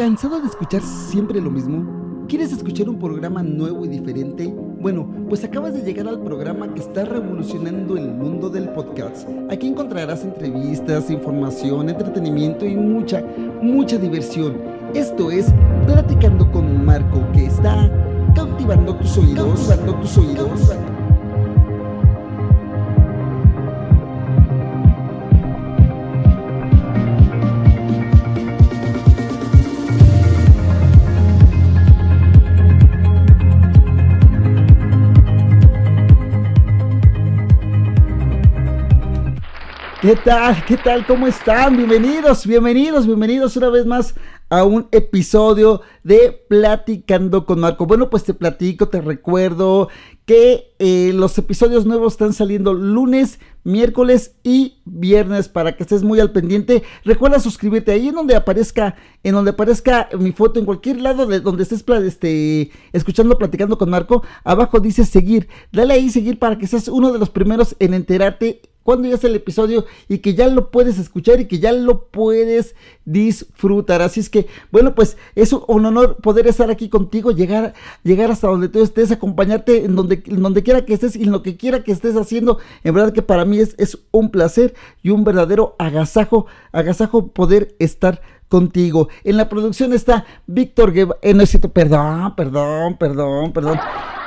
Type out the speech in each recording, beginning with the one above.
¿Cansado de escuchar siempre lo mismo? ¿Quieres escuchar un programa nuevo y diferente? Bueno, pues acabas de llegar al programa que está revolucionando el mundo del podcast. Aquí encontrarás entrevistas, información, entretenimiento y mucha, mucha diversión. Esto es Platicando con Marco, que está cautivando tus oídos, cautivando tus oídos. ¿Qué tal? ¿Qué tal? ¿Cómo están? Bienvenidos, bienvenidos, bienvenidos una vez más a un episodio de Platicando con Marco. Bueno, pues te platico, te recuerdo que eh, los episodios nuevos están saliendo lunes, miércoles y viernes para que estés muy al pendiente. Recuerda suscribirte ahí en donde aparezca, en donde aparezca mi foto, en cualquier lado de donde estés este, escuchando, platicando con Marco. Abajo dice seguir. Dale ahí seguir para que seas uno de los primeros en enterarte cuando ya es el episodio y que ya lo puedes escuchar y que ya lo puedes disfrutar. Así es que, bueno, pues es un honor poder estar aquí contigo, llegar, llegar hasta donde tú estés, acompañarte en donde, donde quiera que estés y en lo que quiera que estés haciendo. En verdad que para mí es, es un placer y un verdadero agasajo, agasajo poder estar contigo. En la producción está Víctor Guevara, eh, no es cierto, perdón, perdón, perdón, perdón.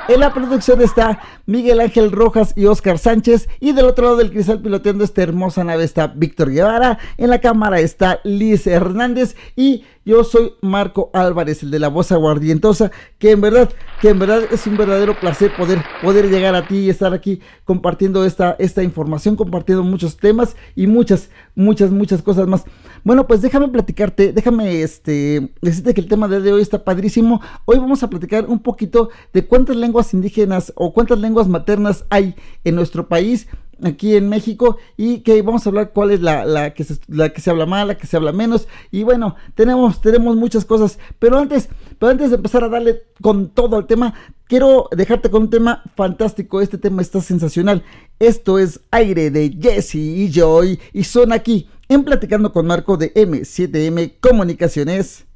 En la producción está Miguel Ángel Rojas y Oscar Sánchez. Y del otro lado del cristal piloteando esta hermosa nave está Víctor Guevara. En la cámara está Liz Hernández. Y yo soy Marco Álvarez, el de la voz aguardientosa. Que en verdad, que en verdad es un verdadero placer poder, poder llegar a ti y estar aquí compartiendo esta, esta información, compartiendo muchos temas y muchas, muchas, muchas cosas más. Bueno, pues déjame platicarte, déjame este, decirte que el tema de hoy está padrísimo. Hoy vamos a platicar un poquito de cuántas lenguas indígenas o cuántas lenguas maternas hay en nuestro país aquí en México y que vamos a hablar cuál es la, la, que se, la que se habla más, la que se habla menos. Y bueno, tenemos, tenemos muchas cosas, pero antes, pero antes de empezar a darle con todo el tema, quiero dejarte con un tema fantástico, este tema está sensacional, esto es Aire de Jesse y Joy. Y son aquí en Platicando con Marco de M7M Comunicaciones.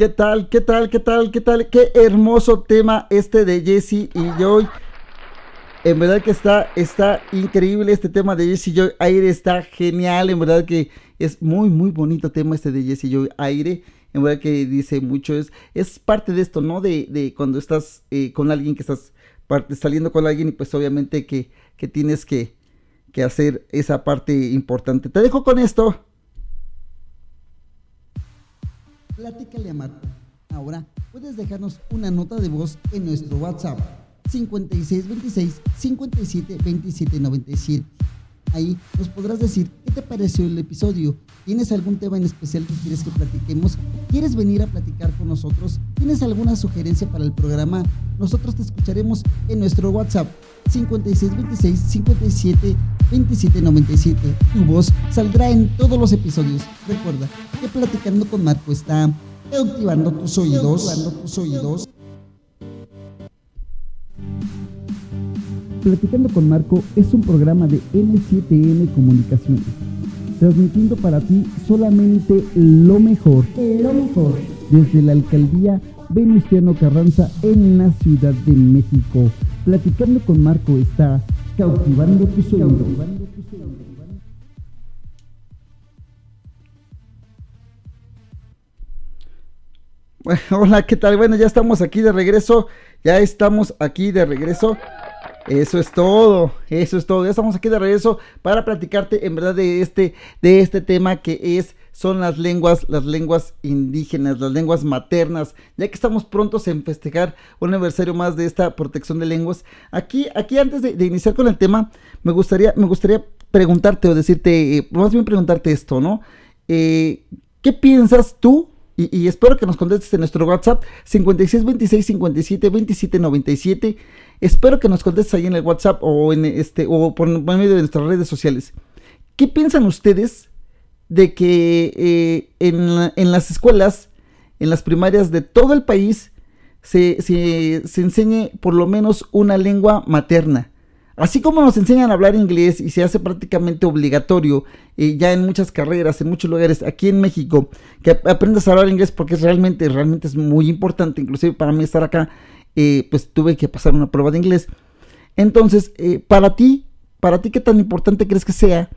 ¿Qué tal? ¿Qué tal? ¿Qué tal? ¿Qué tal? Qué hermoso tema este de Jesse y Joy. En verdad que está, está increíble este tema de Jesse Joy. Aire está genial. En verdad que es muy, muy bonito tema este de Jesse Joy. Aire. En verdad que dice mucho. Es, es parte de esto, ¿no? De, de cuando estás eh, con alguien que estás saliendo con alguien y pues obviamente que, que tienes que, que hacer esa parte importante. Te dejo con esto. Platícale a Marco. Ahora puedes dejarnos una nota de voz en nuestro WhatsApp 5626 57 27 97. Ahí nos podrás decir qué te pareció el episodio. ¿Tienes algún tema en especial que quieres que platiquemos? ¿Quieres venir a platicar con nosotros? ¿Tienes alguna sugerencia para el programa? Nosotros te escucharemos en nuestro WhatsApp 5626 57 27 97. Tu voz saldrá en todos los episodios. Recuerda que platicando con Marco está activando tus oídos, tus oídos Platicando con Marco es un programa de N7N Comunicaciones, transmitiendo para ti solamente lo mejor, lo mejor, desde la alcaldía Venustiano Carranza en la Ciudad de México. Platicando con Marco está cautivando tus oídos. Bueno, hola, ¿qué tal? Bueno, ya estamos aquí de regreso. Ya estamos aquí de regreso. Eso es todo, eso es todo. Ya estamos aquí de regreso para platicarte en verdad de este, de este tema que es, son las lenguas, las lenguas indígenas, las lenguas maternas. Ya que estamos prontos en festejar un aniversario más de esta protección de lenguas. Aquí, aquí antes de, iniciar con el tema, me gustaría, me gustaría preguntarte o decirte, eh, más bien preguntarte esto, ¿no? Eh, ¿Qué piensas tú y, espero que nos contestes en nuestro WhatsApp 5626 57 27 97. Espero que nos contestes ahí en el WhatsApp o en este o por, medio de nuestras redes sociales. ¿Qué piensan ustedes de que eh, en, las escuelas, en las primarias de todo el país, se, se enseñe por lo menos una lengua materna? Así como nos enseñan a hablar inglés y se hace prácticamente obligatorio eh, ya en muchas carreras, en muchos lugares, aquí en México, que aprendas a hablar inglés porque es realmente, realmente es muy importante, inclusive para mí estar acá, eh, pues tuve que pasar una prueba de inglés. Entonces, eh, para ti, para ti, ¿qué tan importante crees que sea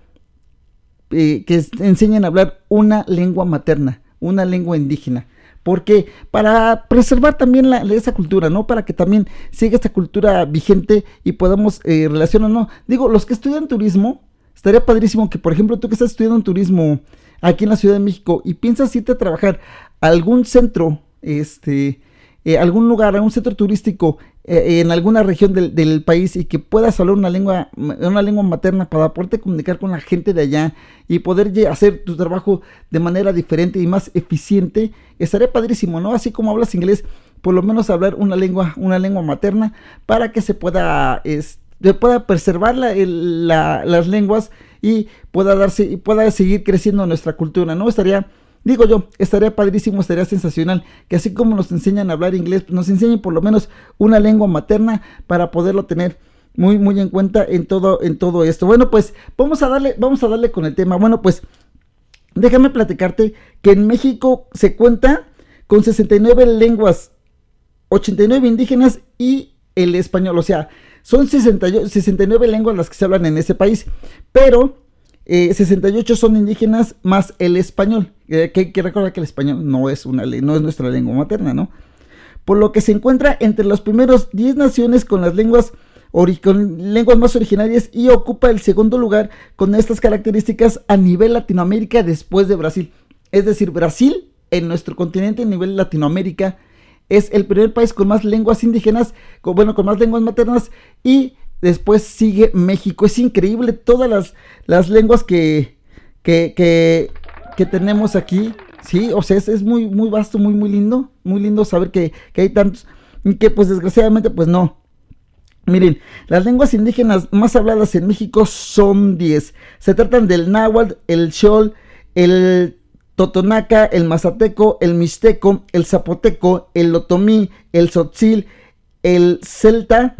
que enseñen a hablar una lengua materna, una lengua indígena? Porque para preservar también la, esa cultura, ¿no? Para que también siga esta cultura vigente y podamos eh, relacionar, ¿no? Digo, los que estudian turismo, estaría padrísimo que, por ejemplo, tú que estás estudiando turismo aquí en la Ciudad de México y piensas irte a trabajar algún centro, este, eh, algún lugar, a un centro turístico eh, en alguna región del, país y que puedas hablar una lengua, una lengua materna para poderte comunicar con la gente de allá y poder hacer tu trabajo de manera diferente y más eficiente, estaría padrísimo, ¿no? Así como hablas inglés, por lo menos hablar una lengua, una lengua materna para que se pueda, pueda preservar las lenguas y pueda darse y pueda seguir creciendo nuestra cultura, ¿no? Estaría Digo yo, estaría padrísimo, estaría sensacional que así como nos enseñan a hablar inglés, pues nos enseñen por lo menos una lengua materna para poderlo tener muy muy en cuenta en todo en todo esto. Bueno, pues vamos a darle vamos a darle con el tema. Bueno, pues déjame platicarte que en México se cuenta con 69 lenguas, 89 indígenas y el español, o sea, son 69 lenguas las que se hablan en ese país, pero 68 eh, son indígenas más el español. Que, que recordar que el español no es, una, no es nuestra lengua materna, ¿no? Por lo que se encuentra entre los primeros 10 naciones con las lenguas, con lenguas más originarias y ocupa el segundo lugar con estas características a nivel Latinoamérica después de Brasil. Es decir, Brasil en nuestro continente a nivel Latinoamérica es el primer país con más lenguas indígenas, bueno, con más lenguas maternas y Después sigue México. Es increíble todas las, las lenguas que, que, tenemos aquí. Sí, o sea, es, muy, muy vasto, muy, muy lindo. Muy lindo saber que, que hay tantos. Y que pues desgraciadamente pues no. Miren, las lenguas indígenas más habladas en México son 10. Se tratan del náhuatl, el xol, el totonaca, el mazateco, el mixteco, el zapoteco, el otomí, el tzotzil, el celta,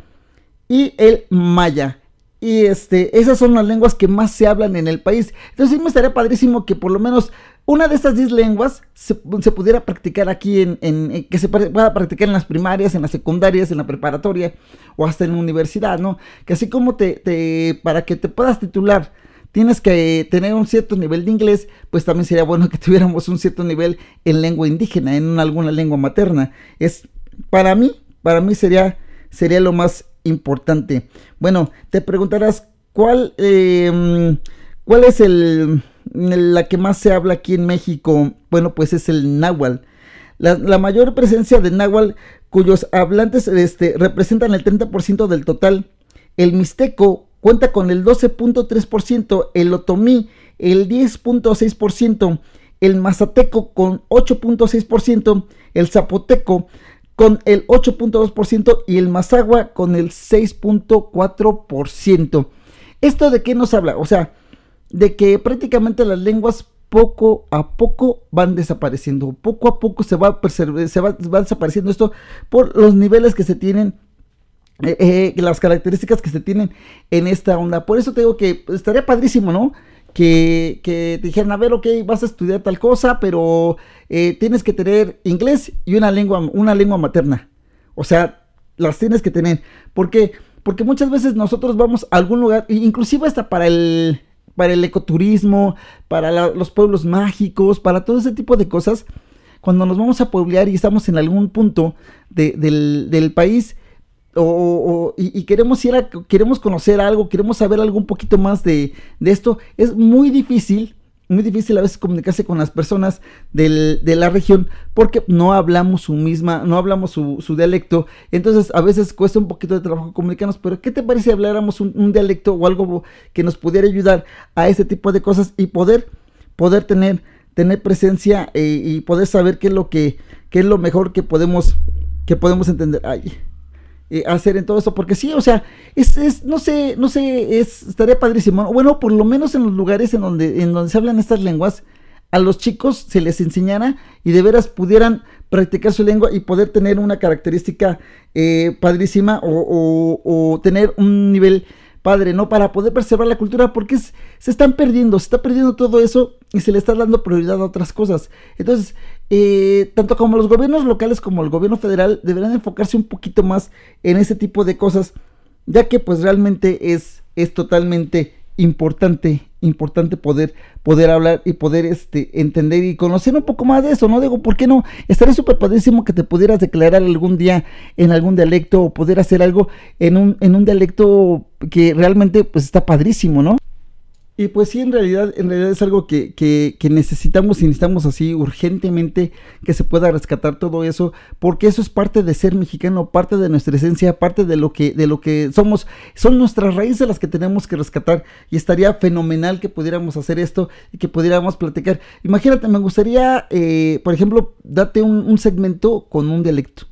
y el maya. Y este, esas son las lenguas que más se hablan en el país. Entonces sí me estaría padrísimo que por lo menos una de estas 10 lenguas se, pudiera practicar aquí en, que se pueda practicar en las primarias, en las secundarias, en la preparatoria o hasta en la universidad, ¿no? Que así como te, te para que te puedas titular tienes que tener un cierto nivel de inglés, pues también sería bueno que tuviéramos un cierto nivel en lengua indígena, en alguna lengua materna. Es para mí, para mí sería sería lo más importante. Bueno, te preguntarás cuál em, cuál es el la que más se habla aquí en México. Bueno, pues es el náhuatl. La, mayor presencia de náhuatl cuyos hablantes este, representan el 30% del total. El mixteco cuenta con el 12.3%, el otomí el 10.6%, el mazateco con 8.6%, el zapoteco con el 8.2% y el mazagua con el 6.4%. ¿Esto de qué nos habla? O sea, de que prácticamente las lenguas poco a poco van desapareciendo. Poco a poco se va, se va, desapareciendo esto por los niveles que se tienen eh, eh, las características que se tienen en esta onda. Por eso te digo que estaría padrísimo, ¿no? Que, que te dijeran, a ver, ok, vas a estudiar tal cosa, pero eh, tienes que tener inglés y una lengua, una lengua materna. O sea, las tienes que tener. ¿Por qué? Porque muchas veces nosotros vamos a algún lugar, inclusive hasta para el, para el ecoturismo, para los pueblos mágicos, para todo ese tipo de cosas. Cuando nos vamos a pueblear y estamos en algún punto del, país o, y, queremos ir a, queremos conocer algo, queremos saber algo un poquito más de, de esto, es muy difícil muy difícil a veces comunicarse con las personas de la región porque no hablamos su misma, no hablamos su, dialecto. Entonces a veces cuesta un poquito de trabajo comunicarnos, pero ¿qué te parece si habláramos un, dialecto o algo que nos pudiera ayudar a ese tipo de cosas y poder, poder tener, tener presencia eh, y poder saber qué es lo que, qué es lo mejor que podemos, que podemos entender? Ay. Eh, hacer en todo eso, porque sí, o sea, es, no sé, no sé, es, estaría padrísimo. Bueno, por lo menos en los lugares en donde, en donde se hablan estas lenguas, a los chicos se les enseñara y de veras pudieran practicar su lengua y poder tener una característica eh, padrísima o, o, tener un nivel padre, ¿no? Para poder preservar la cultura, porque se están perdiendo, se está perdiendo todo eso y se le está dando prioridad a otras cosas. Entonces, eh, tanto como los gobiernos locales como el gobierno federal deberán enfocarse un poquito más en ese tipo de cosas, ya que pues realmente es, es totalmente importante, importante poder, poder hablar y poder este, entender y conocer un poco más de eso, ¿no? Digo, ¿por qué no? Estaría súper padrísimo que te pudieras declarar algún día en algún dialecto o poder hacer algo en un, en un dialecto que realmente pues está padrísimo, ¿no? Y pues sí, en realidad, en realidad es algo que, que, que, necesitamos y necesitamos así urgentemente que se pueda rescatar todo eso, porque eso es parte de ser mexicano, parte de nuestra esencia, parte de lo que, de lo que somos, son nuestras raíces las que tenemos que rescatar, y estaría fenomenal que pudiéramos hacer esto y que pudiéramos platicar. Imagínate, me gustaría, eh, por ejemplo, darte un, un segmento con un dialecto.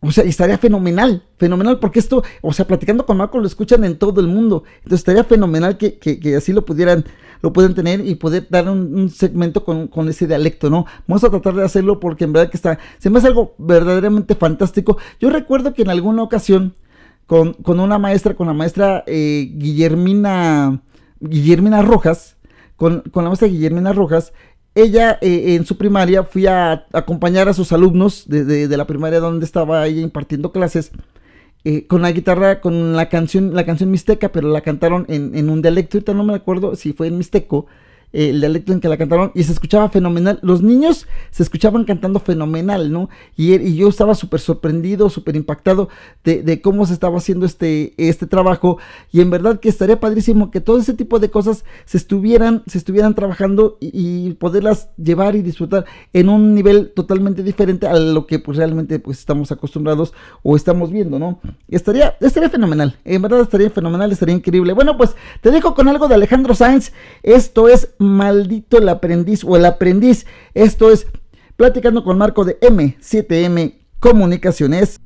O sea, estaría fenomenal, fenomenal, porque esto, o sea, platicando con Marco lo escuchan en todo el mundo. Entonces estaría fenomenal que, que, así lo pudieran, lo puedan tener y poder dar un, segmento con, con, ese dialecto, ¿no? Vamos a tratar de hacerlo porque en verdad que está, se me hace algo verdaderamente fantástico. Yo recuerdo que en alguna ocasión, con, con una maestra, con la maestra eh, Guillermina, Guillermina Rojas, con, con la maestra Guillermina Rojas, ella eh, en su primaria fui a acompañar a sus alumnos de, la primaria donde estaba ella impartiendo clases eh, con la guitarra, con la canción, la canción mixteca, pero la cantaron en, en un dialecto, ahorita no me acuerdo si fue en mixteco el dialecto en que la cantaron y se escuchaba fenomenal. Los niños se escuchaban cantando fenomenal, ¿no? Y, y yo estaba súper sorprendido, súper impactado de, cómo se estaba haciendo este, este trabajo y en verdad que estaría padrísimo que todo ese tipo de cosas se estuvieran, se estuvieran trabajando y, poderlas llevar y disfrutar en un nivel totalmente diferente a lo que pues realmente pues estamos acostumbrados o estamos viendo, ¿no? Estaría, estaría fenomenal, en verdad estaría fenomenal, estaría increíble. Bueno, pues te dejo con algo de Alejandro Sáenz, esto es maldito el aprendiz o el aprendiz. Esto es platicando con Marco de M7M Comunicaciones.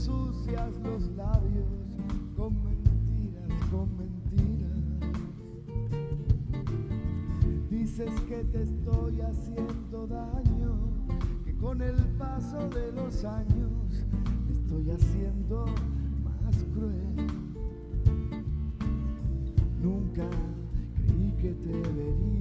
ensucias los labios con mentiras, con mentiras. Dices que te estoy haciendo daño, que con el paso de los años me estoy haciendo más cruel. Nunca creí que te vería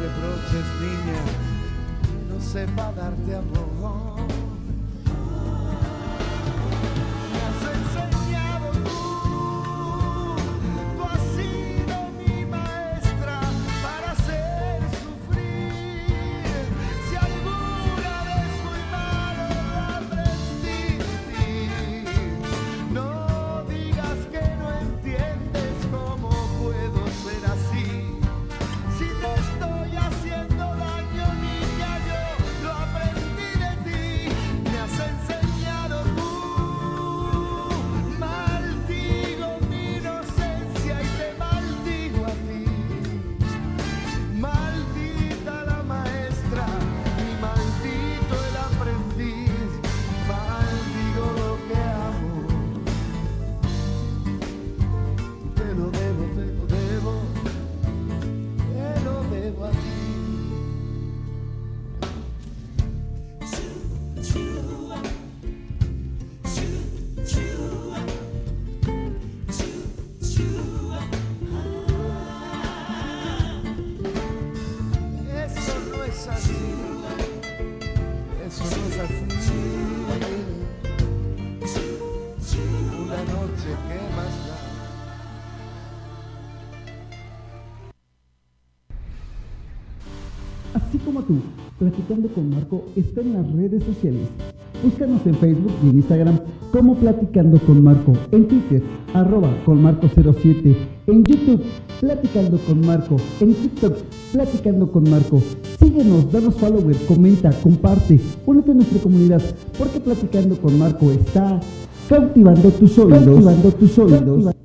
Te reproches, niña, no sepa darte amor. Platicando con Marco está en las redes sociales. Búscanos en Facebook y en Instagram como Platicando con Marco, en Twitter, arroba con Marco07, en YouTube, Platicando con Marco, en TikTok, Platicando con Marco. Síguenos, danos follower, comenta, comparte, únete a nuestra comunidad, porque Platicando con Marco está cautivando tus oídos, cautivando tus oídos.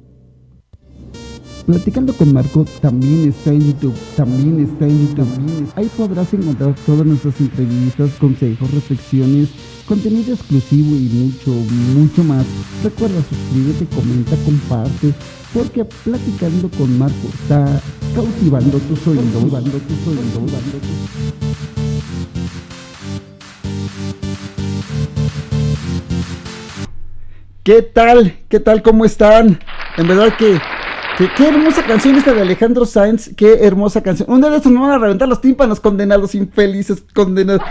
Platicando con Marco también está en YouTube, también está en YouTube. Ahí podrás encontrar todas nuestras entrevistas, consejos, reflexiones, contenido exclusivo y mucho, mucho más. Recuerda suscríbete, comenta, comparte, porque platicando con Marco está cautivando. Cautivando tus oídos. ¿Qué tal? ¿Qué tal? ¿Cómo están? En verdad que qué hermosa canción esta de Alejandro Sáenz, qué hermosa canción. Un día de estos nos van a reventar los tímpanos, condenados, infelices, condenados.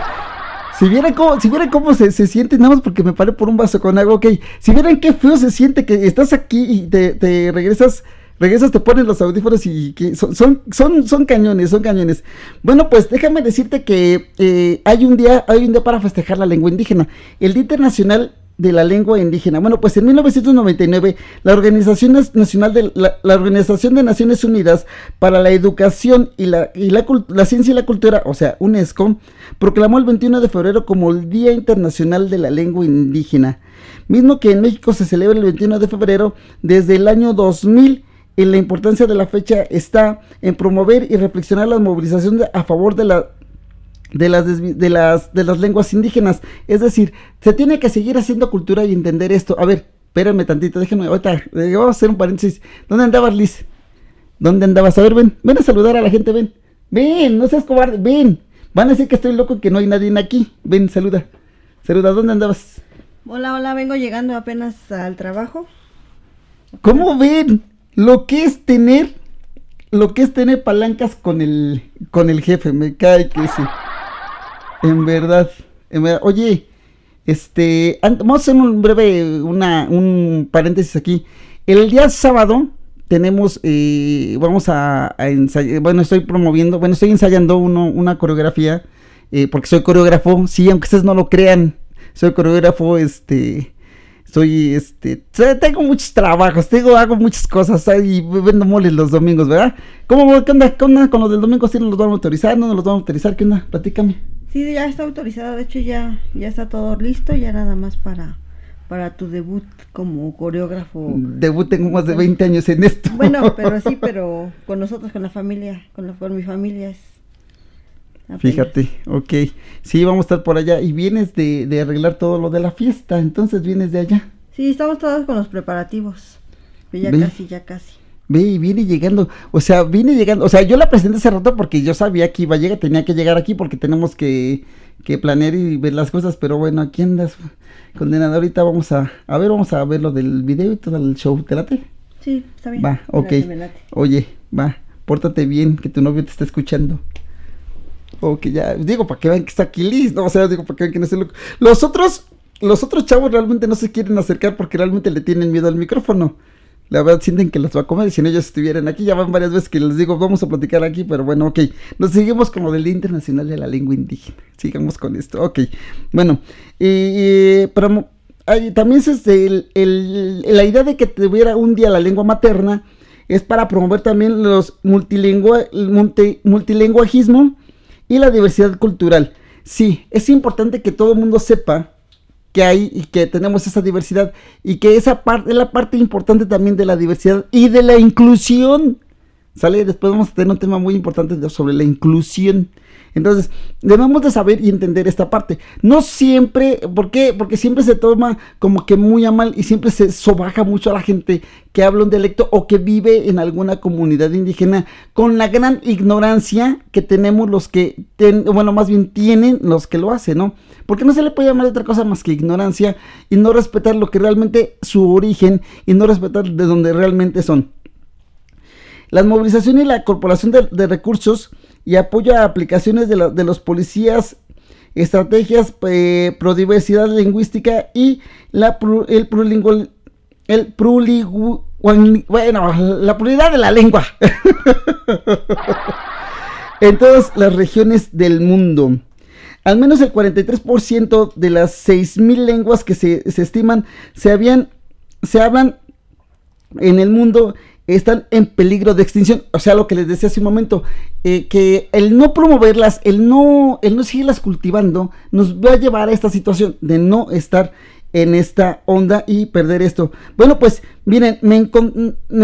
Si vieran cómo, si vieran cómo se, se siente, nada más porque me paré por un vaso con agua, ok. Si vieran qué feo se siente que estás aquí y te, te regresas, regresas, te pones los audífonos y que son, son, son, son cañones, son cañones. Bueno, pues déjame decirte que eh, hay un día, hay un día para festejar la lengua indígena. El Día Internacional de la lengua indígena. Bueno, pues en 1999 la Organización Nacional de la, Organización de Naciones Unidas para la Educación y la y la, Ciencia y la Cultura, o sea, UNESCO, proclamó el 21 de febrero como el Día Internacional de la Lengua Indígena, mismo que en México se celebra el 21 de febrero desde el año 2000. En la importancia de la fecha está en promover y reflexionar la movilización a favor de la de las, de las, de las lenguas indígenas. Es decir, se tiene que seguir haciendo cultura y entender esto. A ver, espérame tantito, déjenme, ahorita, eh, vamos a hacer un paréntesis. ¿Dónde andabas, Liz? ¿Dónde andabas? A ver, ven, ven a saludar a la gente, ven. Ven, no seas cobarde, ven. Van a decir que estoy loco, que no hay nadie aquí. Ven, saluda. Saluda, ¿dónde andabas? Hola, hola, vengo llegando apenas al trabajo. ¿Cómo ven? Lo que es tener, lo que es tener palancas con el, con el jefe, me cae que sí. En verdad, en verdad. Oye, este, vamos a hacer un breve, una, un paréntesis aquí. El día sábado tenemos, eh, vamos a, ensayar, bueno, estoy promoviendo, bueno, estoy ensayando uno, una coreografía, eh, porque soy coreógrafo, sí, aunque ustedes no lo crean, soy coreógrafo, este, soy, este, tengo muchos trabajos, tengo, hago muchas cosas, y vendo moles los domingos, ¿verdad? ¿Cómo, qué onda, qué onda con los del domingo? ¿Sí los van a autorizar? ¿No nos los van a autorizar? ¿Qué onda? Platícame. Sí, ya está autorizado, de hecho ya, ya está todo listo, ya nada más para, para tu debut como coreógrafo. Debut tengo más de 20 años en esto. Bueno, pero sí, pero con nosotros, con la familia, con, la, con mi familia es... Apenas. Fíjate, ok. Sí, vamos a estar por allá. Y vienes de, de, arreglar todo lo de la fiesta, entonces vienes de allá. Sí, estamos todos con los preparativos. Ya Ve. casi, ya casi. Ve, viene llegando, o sea, viene llegando, o sea, yo la presenté hace rato porque yo sabía que iba a llegar, tenía que llegar aquí porque tenemos que, que planear y ver las cosas, pero bueno, aquí andas, condenado, ahorita vamos a, a ver, vamos a ver lo del video y todo el show, ¿te late? Sí, está bien. Va, ok, Me late, me late. oye, va, pórtate bien, que tu novio te está escuchando. O que ya, digo, para que vean que está aquí Liz, no, o sea, digo, para que vean que no es loco. Los otros, los otros chavos realmente no se quieren acercar porque realmente le tienen miedo al micrófono la verdad sienten que los va a comer si no ellos estuvieran aquí. Ya van varias veces que les digo, vamos a platicar aquí, pero bueno, ok. Nos seguimos con lo del Día Internacional de la Lengua Indígena. Sigamos con esto, ok. Bueno, eh, pero hay, también es el, el, la idea de que tuviera un día la lengua materna es para promover también los multilingua, multi, multilinguajismo y la diversidad cultural. Sí, es importante que todo el mundo sepa que hay y que tenemos esa diversidad y que esa parte es la parte importante también de la diversidad y de la inclusión. Sale, después vamos a tener un tema muy importante sobre la inclusión. Entonces, debemos de saber y entender esta parte. No siempre, ¿por qué? Porque siempre se toma como que muy a mal y siempre se sobaja mucho a la gente que habla un dialecto o que vive en alguna comunidad indígena con la gran ignorancia que tenemos los que, ten, bueno, más bien tienen los que lo hacen, ¿no? Porque no se le puede llamar otra cosa más que ignorancia y no respetar lo que realmente su origen y no respetar de donde realmente son. La movilización y la corporación de, recursos y apoyo a aplicaciones de, la, de los policías, estrategias eh, pro diversidad lingüística y la el plulingual, el plulingu, bueno, la pluralidad de la lengua en todas las regiones del mundo. Al menos el 43% de las 6.000 lenguas que se, se estiman se, habían, se hablan en el mundo están en peligro de extinción. O sea, lo que les decía hace un momento, eh, que el no promoverlas, el no, el no seguirlas cultivando, nos va a llevar a esta situación de no estar en esta onda y perder esto. Bueno, pues miren, me,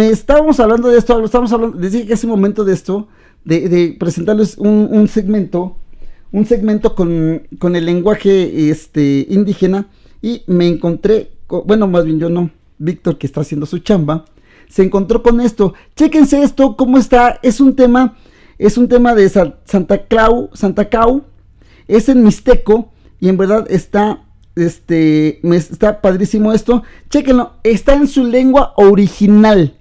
estábamos hablando de esto, estábamos hablando, dije que hace un momento de esto, de, de presentarles un, segmento un segmento con, con el lenguaje este, indígena y me encontré, co- bueno, más bien yo no, Víctor que está haciendo su chamba, se encontró con esto. Chéquense esto, cómo está, es un tema, es un tema de Sa- Santa Clau, Santa Cau, es en Mixteco y en verdad está, este, está padrísimo esto. Chéquenlo, está en su lengua original.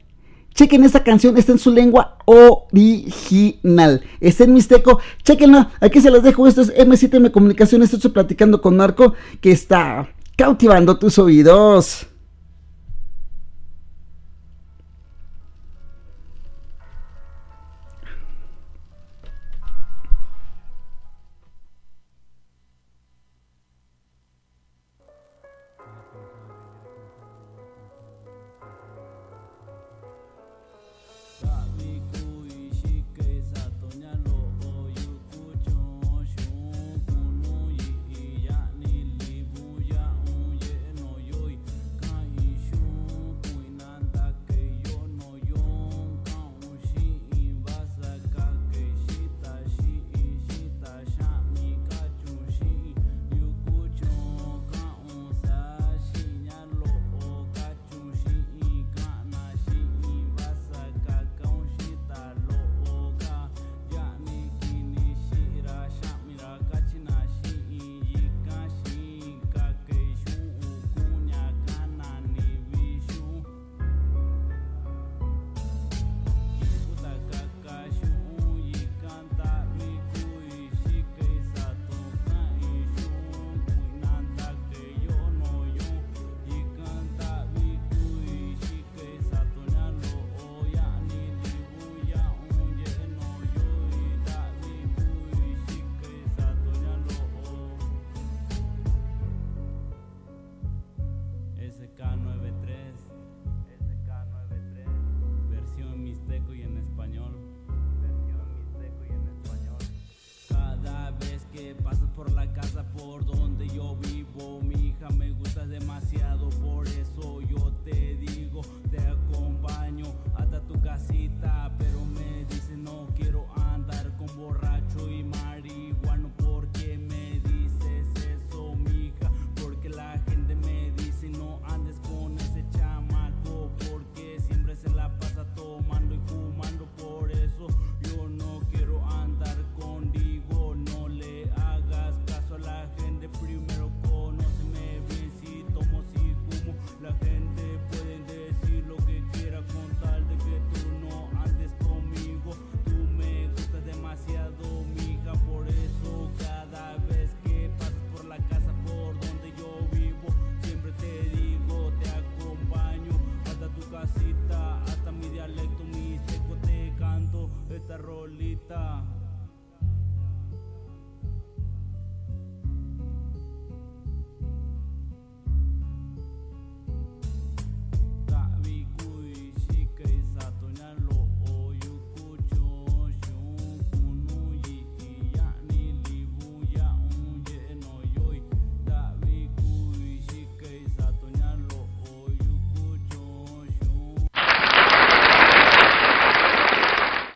Chequen esa canción, está en su lengua original. Está en Mixteco. Chequenla. Aquí se las dejo. Esto es M7M Comunicaciones. Estoy platicando con Marco que está cautivando tus oídos.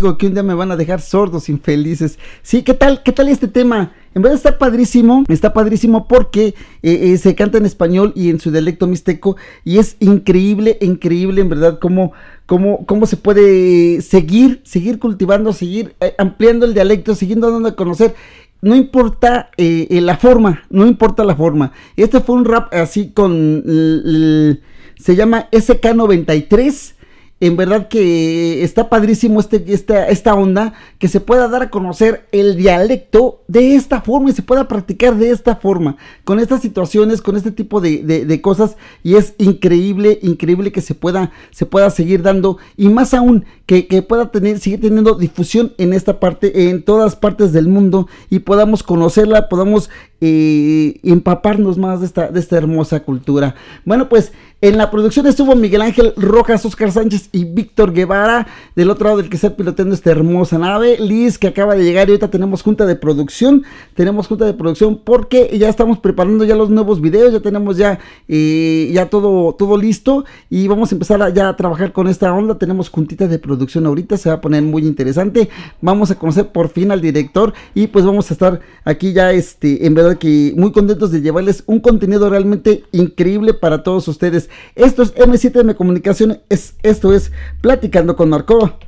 Que un día me van a dejar sordos, infelices. Sí, ¿qué tal? ¿Qué tal este tema? En verdad está padrísimo, está padrísimo porque eh, eh, se canta en español y en su dialecto mixteco y es increíble, increíble en verdad cómo, cómo, cómo se puede seguir, seguir cultivando, seguir eh, ampliando el dialecto, siguiendo dando a conocer. No importa la forma, no importa la forma. Este fue un rap así con... se llama SK93 en verdad que está padrísimo este, esta, esta onda, que se pueda dar a conocer el dialecto de esta forma y se pueda practicar de esta forma, con estas situaciones, con este tipo de, de- cosas, y es increíble, increíble que se pueda, se pueda seguir dando, y más aún, que, que pueda tener, seguir teniendo difusión en esta parte, en todas partes del mundo, y podamos conocerla, podamos eh, empaparnos más de esta, de esta hermosa cultura. Bueno, pues en la producción estuvo Miguel Ángel Rojas, Oscar Sánchez y Víctor Guevara. Del otro lado del que está piloteando esta hermosa nave. Liz que acaba de llegar y ahorita tenemos junta de producción. Tenemos junta de producción porque ya estamos preparando ya los nuevos videos. Ya tenemos ya, eh, ya todo, todo listo. Y vamos a empezar ya a trabajar con esta onda. Tenemos juntita de producción ahorita. Se va a poner muy interesante. Vamos a conocer por fin al director. Y pues vamos a estar aquí ya este, en que muy contentos de llevarles un contenido realmente increíble para todos ustedes. Esto es M7M Comunicación, es, esto es Platicando con Marco.